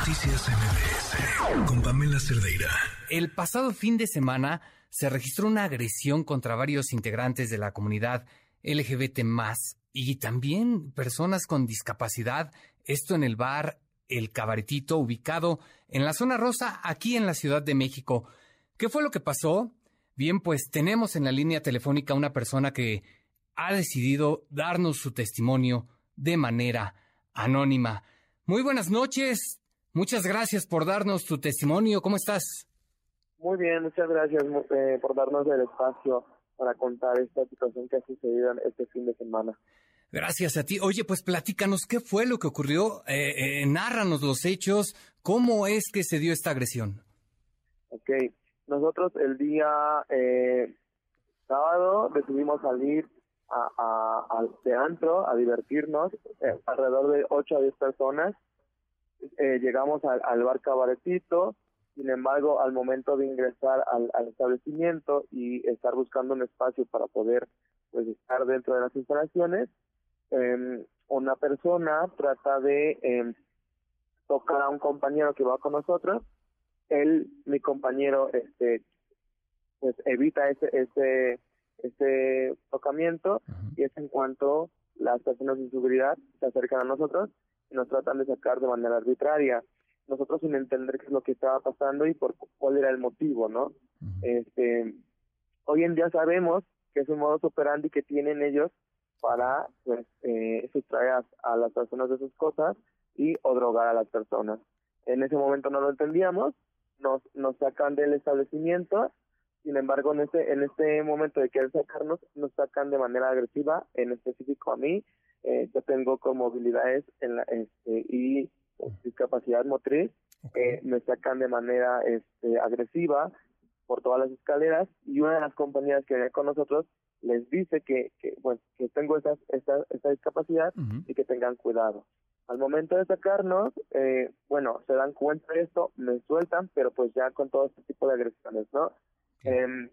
Noticias MBS con Pamela Cerdeira. El pasado fin de semana se registró una agresión contra varios integrantes de la comunidad LGBT y también personas con discapacidad. Esto en el bar El Cabaretito, ubicado en la zona rosa, aquí en la Ciudad de México. ¿Qué fue lo que pasó? Bien, pues tenemos en la línea telefónica una persona que ha decidido darnos su testimonio de manera anónima. Muy buenas noches. Muchas gracias por darnos tu testimonio. ¿Cómo estás? Muy bien, muchas gracias eh, por darnos el espacio para contar esta situación que ha sucedido este fin de semana. Gracias a ti. Oye, pues platícanos qué fue lo que ocurrió, eh, eh, nárranos los hechos, cómo es que se dio esta agresión. Ok, nosotros el día eh, sábado decidimos salir a, a, de antro a divertirnos, eh, alrededor de 8 a 10 personas. Eh, llegamos al, al, bar Cabaretito, sin embargo, al momento de ingresar al, al, establecimiento y estar buscando un espacio para poder pues estar dentro de las instalaciones, eh, una persona trata de eh, tocar a un compañero que va con nosotros. Él, mi compañero, este, pues evita ese, ese este tocamiento y es en cuanto las personas de seguridad se acercan a nosotros y nos tratan de sacar de manera arbitraria. Nosotros sin entender qué es lo que estaba pasando y por cuál era el motivo, ¿no? Este, hoy en día sabemos que es un modo operandi que tienen ellos para pues, eh, sustraer a, las personas de sus cosas y o drogar a las personas. En ese momento no lo entendíamos, nos, nos sacan del establecimiento sin embargo, en este, en este momento de querer sacarnos, nos sacan de manera agresiva, en específico a mí. Eh, yo tengo movilidades en la, este, y discapacidad motriz. Eh, me sacan de manera este, agresiva por todas las escaleras y una de las compañías que viene con nosotros les dice que, que, bueno, que tengo esa, esta, esta discapacidad y que tengan cuidado. Al momento de sacarnos, eh, bueno, se dan cuenta de esto, me sueltan, pero pues ya con todo este tipo de agresiones, ¿no? Em,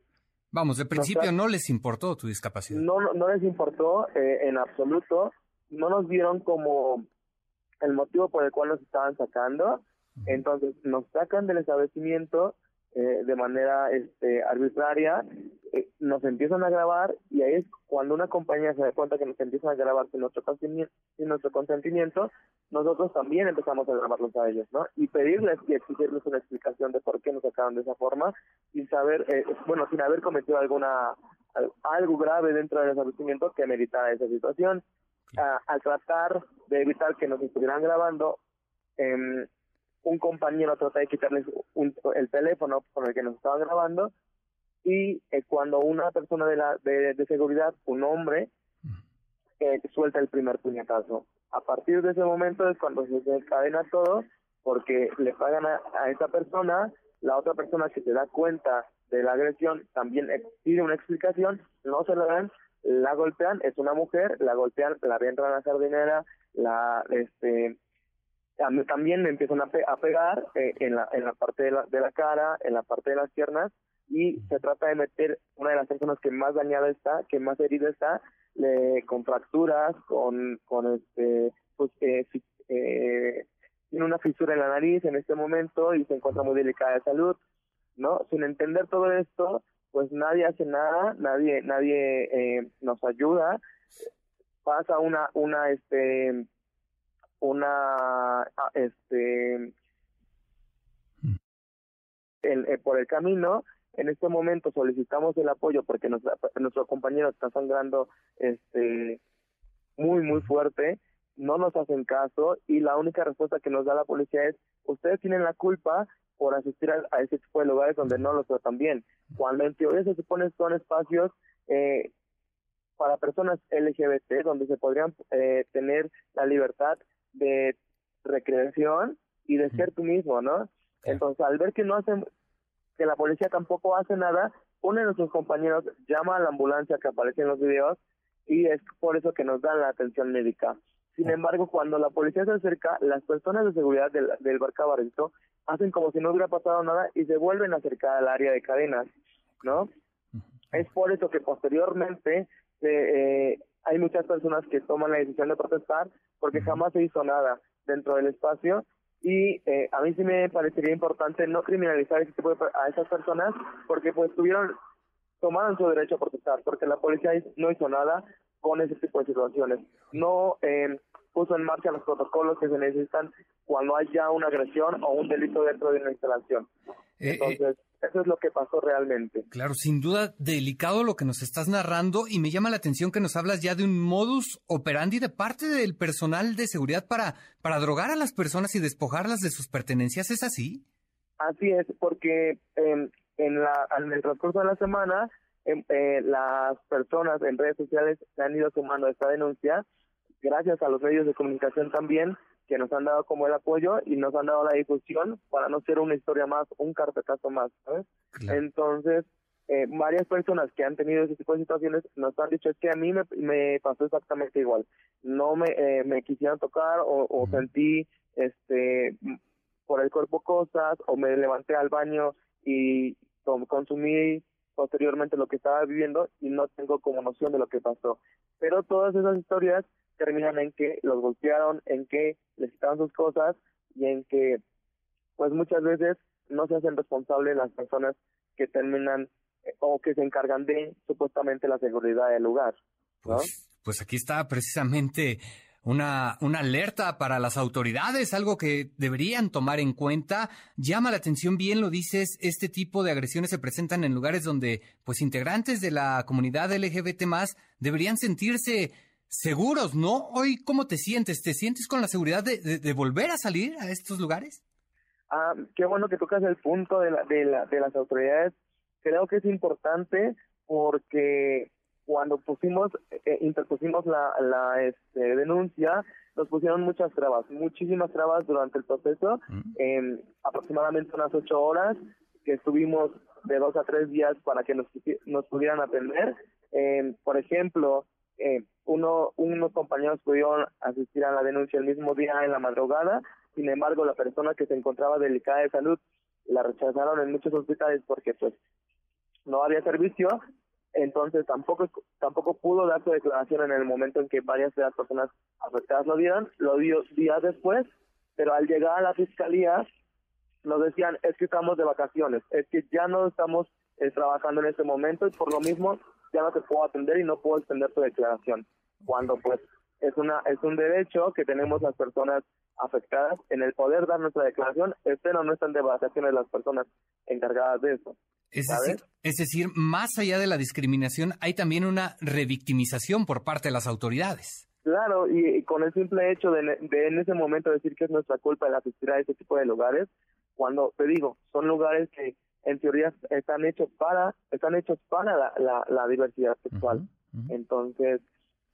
Vamos, de principio no les importó tu discapacidad. No, no, les importó eh, en absoluto. No nos vieron como el motivo por el cual nos estaban sacando. Entonces nos sacan del establecimiento eh, de manera este, arbitraria, eh, nos empiezan a grabar y ahí es cuando una compañía se da cuenta que nos empiezan a grabar sin nuestro, sin nuestro consentimiento, nosotros también empezamos a grabarlos a ellos, ¿no? Y pedirles y exigirles una explicación de por qué nos sacaron de esa forma, sin saber, eh, bueno, sin haber cometido alguna algo grave dentro del establecimiento que meritara esa situación. al tratar de evitar que nos estuvieran grabando, eh, un compañero trata de quitarles el teléfono con el que nos estaba grabando y eh, cuando una persona de, la, de, seguridad, un hombre, eh, suelta el primer puñetazo. A partir de ese momento es cuando se desencadena todo porque le pagan a, esa persona, la otra persona que se da cuenta de la agresión también pide una explicación, no se la dan, la golpean, es una mujer, la golpean, la entran a la jardinera, la este también me empiezan a, pegar eh, en, la, en la parte de la, de la cara, en la parte de las piernas, y se trata de meter una de las personas que más dañada está, que más herida está, con fracturas, con, con este, pues, eh, eh, tiene una fisura en la nariz en este momento y se encuentra muy delicada de salud, ¿no? Sin entender todo esto, pues nadie hace nada, nadie, nadie eh, nos ayuda, pasa una, una, este, una ah, este el, eh, por el camino en este momento solicitamos el apoyo porque nuestro compañero está sangrando este muy muy fuerte no nos hacen caso y la única respuesta que nos da la policía es ustedes tienen la culpa por asistir a, ese tipo de lugares donde no los tratan bien cuando en teoría se supone son espacios eh, para personas LGBT donde se podrían eh, tener la libertad de recreación y de ser tú mismo, ¿no? Entonces, al ver que no hacen, que la policía tampoco hace nada, uno de nuestros compañeros llama a la ambulancia que aparece en los videos y es por eso que nos dan la atención médica. Sin embargo, cuando la policía se acerca, las personas de seguridad del, del bar Cabaretito hacen como si no hubiera pasado nada y se vuelven a acercar al área de cadenas, ¿no? Es por eso que posteriormente eh, hay muchas personas que toman la decisión de protestar porque jamás se hizo nada dentro del espacio y eh, a mí sí me parecería importante no criminalizar ese tipo de, a esas personas porque pues tuvieron tomaron su derecho a protestar porque la policía no hizo nada con ese tipo de situaciones. No eh, puso en marcha los protocolos que se necesitan cuando haya una agresión o un delito dentro de una instalación eh, eh, entonces eso es lo que pasó realmente. Claro, sin duda delicado lo que nos estás narrando y me llama la atención que nos hablas ya de un modus operandi de parte del personal de seguridad para, para drogar a las personas y despojarlas de sus pertenencias. ¿Es así? Así es, porque en, la, en el transcurso de la semana em, eh, las personas en redes sociales han ido sumando esta denuncia, gracias a los medios de comunicación también, que nos han dado como el apoyo y nos han dado la difusión para no ser una historia más, un carpetazo más, ¿sabes? Entonces, eh, varias personas que han tenido ese tipo de situaciones nos han dicho es que a mí me, me pasó exactamente igual. No me, eh, me quisieron tocar o, sentí este por el cuerpo cosas o me levanté al baño y consumí posteriormente lo que estaba viviendo y no tengo como noción de lo que pasó. Pero todas esas historias terminan en que los golpearon, en que les quitaron sus cosas y en que pues muchas veces no se hacen responsables las personas que terminan eh, o que se encargan de supuestamente la seguridad del lugar. Pues, pues aquí está precisamente una, una alerta para las autoridades, algo que deberían tomar en cuenta. Llama la atención, bien lo dices, este tipo de agresiones se presentan en lugares donde, pues, integrantes de la comunidad LGBT más deberían sentirse seguros, ¿no? Hoy, ¿cómo te sientes? ¿Te sientes con la seguridad de, volver a salir a estos lugares? Ah, qué bueno que tocas el punto de, la, de, la, de las autoridades. Creo que es importante porque cuando pusimos, eh, interpusimos la, la este, denuncia, nos pusieron muchas trabas, muchísimas trabas durante el proceso, mm. aproximadamente unas ocho horas, que estuvimos de dos a tres días para que nos, nos pudieran atender. por ejemplo, eh, uno, unos compañeros pudieron asistir a la denuncia el mismo día en la madrugada, sin embargo la persona que se encontraba delicada de salud la rechazaron en muchos hospitales porque pues no había servicio, entonces tampoco tampoco pudo dar su declaración en el momento en que varias de las personas afectadas lo dieron, lo dio días después, pero al llegar a la fiscalía nos decían es que estamos de vacaciones, es que ya no estamos eh, trabajando en este momento y por lo mismo ya no te puedo atender y no puedo extender tu declaración. Cuando pues es una es un derecho que tenemos las personas afectadas en el poder dar nuestra declaración, pero no están de vacaciones las personas encargadas de eso. Es decir, es decir, más allá de la discriminación, hay también una revictimización por parte de las autoridades. Claro, y, con el simple hecho de, en ese momento decir que es nuestra culpa el asistir a ese tipo de lugares, cuando te digo, son lugares que en teoría están hechos para están hechos para la, la, diversidad sexual. Entonces,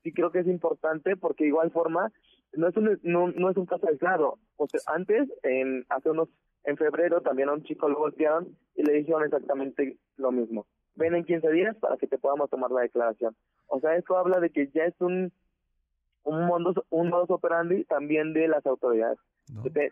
sí creo que es importante porque de igual forma no es un no, no es un caso aislado. O antes en hace unos en febrero también a un chico lo golpearon y le dijeron exactamente lo mismo. Ven en 15 días para que te podamos tomar la declaración. O sea, esto habla de que ya es un un modus, un modus operandi también de las autoridades.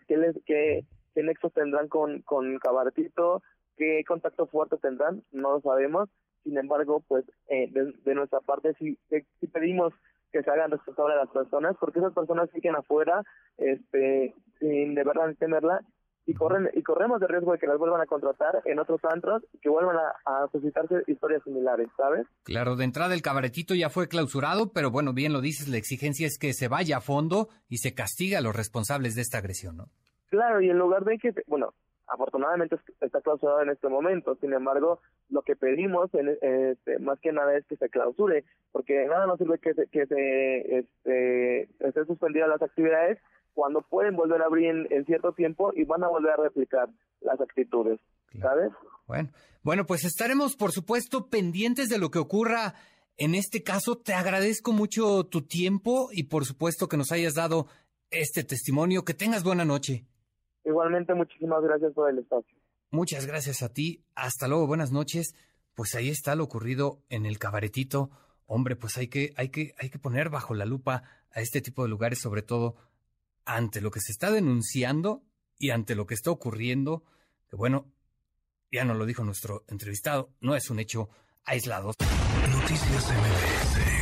¿Qué, les, qué, qué nexos tendrán con, con Cabartito? ¿Qué contacto fuerte tendrán? No lo sabemos. Sin embargo, pues eh, de, nuestra parte sí, sí pedimos que se hagan responsables a las personas, porque esas personas siguen afuera, este, sin de verdad tenerla, y corren y corremos el riesgo de que las vuelvan a contratar en otros antros y que vuelvan a, suscitarse historias similares, ¿sabes? Claro, de entrada el cabaretito ya fue clausurado, pero bueno, bien lo dices, la exigencia es que se vaya a fondo y se castiga a los responsables de esta agresión, ¿no? Claro, y en lugar de que, bueno, afortunadamente está clausurado en este momento. Sin embargo, lo que pedimos en, este, más que nada es que se clausure, porque nada nos sirve que se, que se este, estén suspendidas las actividades cuando pueden volver a abrir en, cierto tiempo y van a volver a replicar las actitudes, ¿sabes? Bueno, bueno, pues estaremos, por supuesto, pendientes de lo que ocurra. En este caso, te agradezco mucho tu tiempo y por supuesto que nos hayas dado este testimonio. Que tengas buena noche. Igualmente, muchísimas gracias por el espacio. Muchas gracias a ti. Hasta luego, buenas noches. Pues ahí está lo ocurrido en el cabaretito. Hombre, pues hay que, hay que, hay que poner bajo la lupa a este tipo de lugares, sobre todo ante lo que se está denunciando y ante lo que está ocurriendo, que bueno, ya nos lo dijo nuestro entrevistado, no es un hecho aislado. Noticias MBS